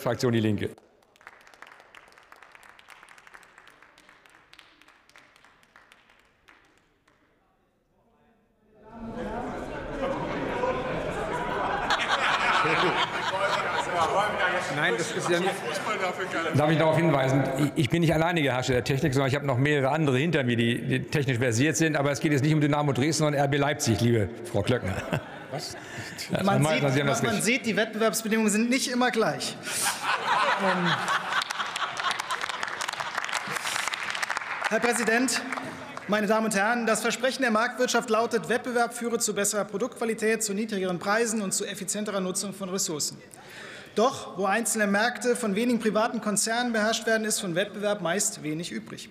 Fraktion Die Linke. Nein, das ist ja nicht. Darf ich darauf hinweisen, ich bin nicht alleinige Herrscher der Technik, sondern ich habe noch mehrere andere hinter mir, die, die technisch versiert sind. Aber es geht jetzt nicht um Dynamo Dresden, sondern RB Leipzig, liebe Frau Klöckner. Was? Man, sieht, man, man sieht, die Wettbewerbsbedingungen sind nicht immer gleich. ähm, Herr Präsident, meine Damen und Herren, das Versprechen der Marktwirtschaft lautet, Wettbewerb führe zu besserer Produktqualität, zu niedrigeren Preisen und zu effizienterer Nutzung von Ressourcen. Doch wo einzelne Märkte von wenigen privaten Konzernen beherrscht werden, ist von Wettbewerb meist wenig übrig.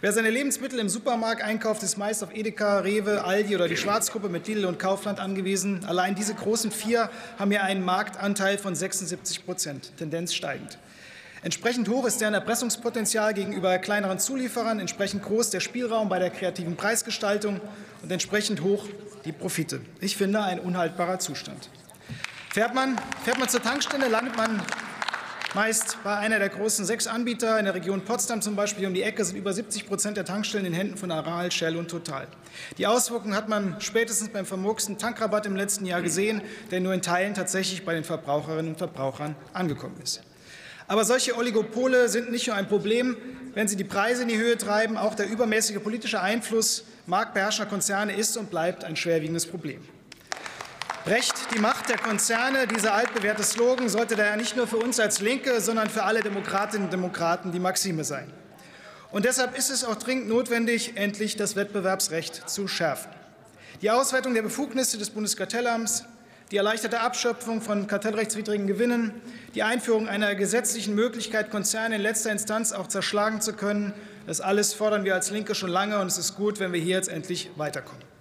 Wer seine Lebensmittel im Supermarkt einkauft, ist meist auf Edeka, Rewe, Aldi oder die Schwarzgruppe mit Lidl und Kaufland angewiesen. Allein diese großen vier haben hier einen Marktanteil von 76 Prozent, Tendenz steigend. Entsprechend hoch ist deren Erpressungspotenzial gegenüber kleineren Zulieferern, entsprechend groß der Spielraum bei der kreativen Preisgestaltung und entsprechend hoch die Profite. Ich finde ein unhaltbarer Zustand. Fährt man, fährt man zur Tankstelle, landet man meist bei einer der großen sechs Anbieter in der Region Potsdam zum Beispiel um die Ecke sind über 70 Prozent der Tankstellen in den Händen von Aral, Shell und Total. Die Auswirkungen hat man spätestens beim vermurksten Tankrabatt im letzten Jahr gesehen, der nur in Teilen tatsächlich bei den Verbraucherinnen und Verbrauchern angekommen ist. Aber solche Oligopole sind nicht nur ein Problem, wenn sie die Preise in die Höhe treiben. Auch der übermäßige politische Einfluss marktbeherrschender Konzerne ist und bleibt ein schwerwiegendes Problem. Recht die Macht der Konzerne, dieser altbewährte Slogan, sollte daher nicht nur für uns als Linke, sondern für alle Demokratinnen und Demokraten die Maxime sein. Und deshalb ist es auch dringend notwendig, endlich das Wettbewerbsrecht zu schärfen. Die Ausweitung der Befugnisse des Bundeskartellamts, die erleichterte Abschöpfung von kartellrechtswidrigen Gewinnen, die Einführung einer gesetzlichen Möglichkeit, Konzerne in letzter Instanz auch zerschlagen zu können, das alles fordern wir als Linke schon lange, und es ist gut, wenn wir hier jetzt endlich weiterkommen.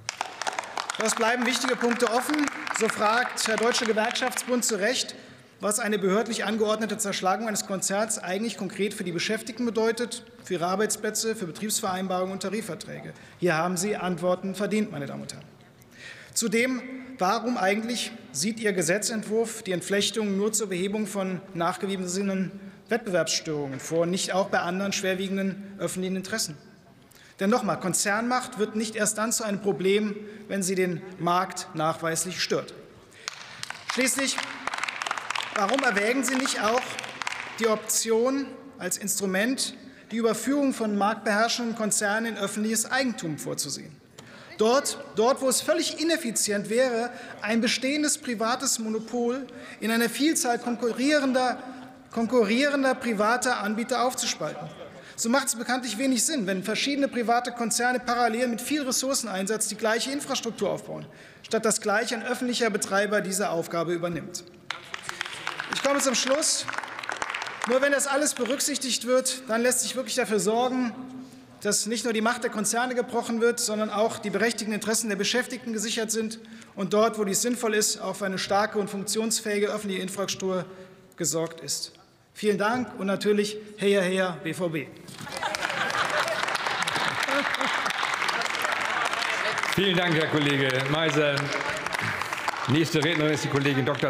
Es bleiben wichtige Punkte offen. So fragt der Deutsche Gewerkschaftsbund zu Recht, was eine behördlich angeordnete Zerschlagung eines Konzerns eigentlich konkret für die Beschäftigten bedeutet, für ihre Arbeitsplätze, für Betriebsvereinbarungen und Tarifverträge. Hier haben Sie Antworten verdient, meine Damen und Herren. Zudem, warum eigentlich sieht Ihr Gesetzentwurf die Entflechtung nur zur Behebung von nachgewiesenen Wettbewerbsstörungen vor, nicht auch bei anderen schwerwiegenden öffentlichen Interessen? Denn nochmal, Konzernmacht wird nicht erst dann zu einem Problem, wenn sie den Markt nachweislich stört. Schließlich, warum erwägen Sie nicht auch die Option als Instrument, die Überführung von marktbeherrschenden Konzernen in öffentliches Eigentum vorzusehen? Dort, dort, wo es völlig ineffizient wäre, ein bestehendes privates Monopol in eine Vielzahl konkurrierender, konkurrierender privater Anbieter aufzuspalten. So macht es bekanntlich wenig Sinn, wenn verschiedene private Konzerne parallel mit viel Ressourceneinsatz die gleiche Infrastruktur aufbauen, statt dass gleich ein öffentlicher Betreiber diese Aufgabe übernimmt. Ich komme zum Schluss. Nur wenn das alles berücksichtigt wird, dann lässt sich wirklich dafür sorgen, dass nicht nur die Macht der Konzerne gebrochen wird, sondern auch die berechtigten Interessen der Beschäftigten gesichert sind und dort, wo dies sinnvoll ist, auch für eine starke und funktionsfähige öffentliche Infrastruktur gesorgt ist. Vielen Dank und natürlich Heya Heya BVB. Vielen Dank, Herr Kollege Meiser. Nächste Rednerin ist die Kollegin Dr.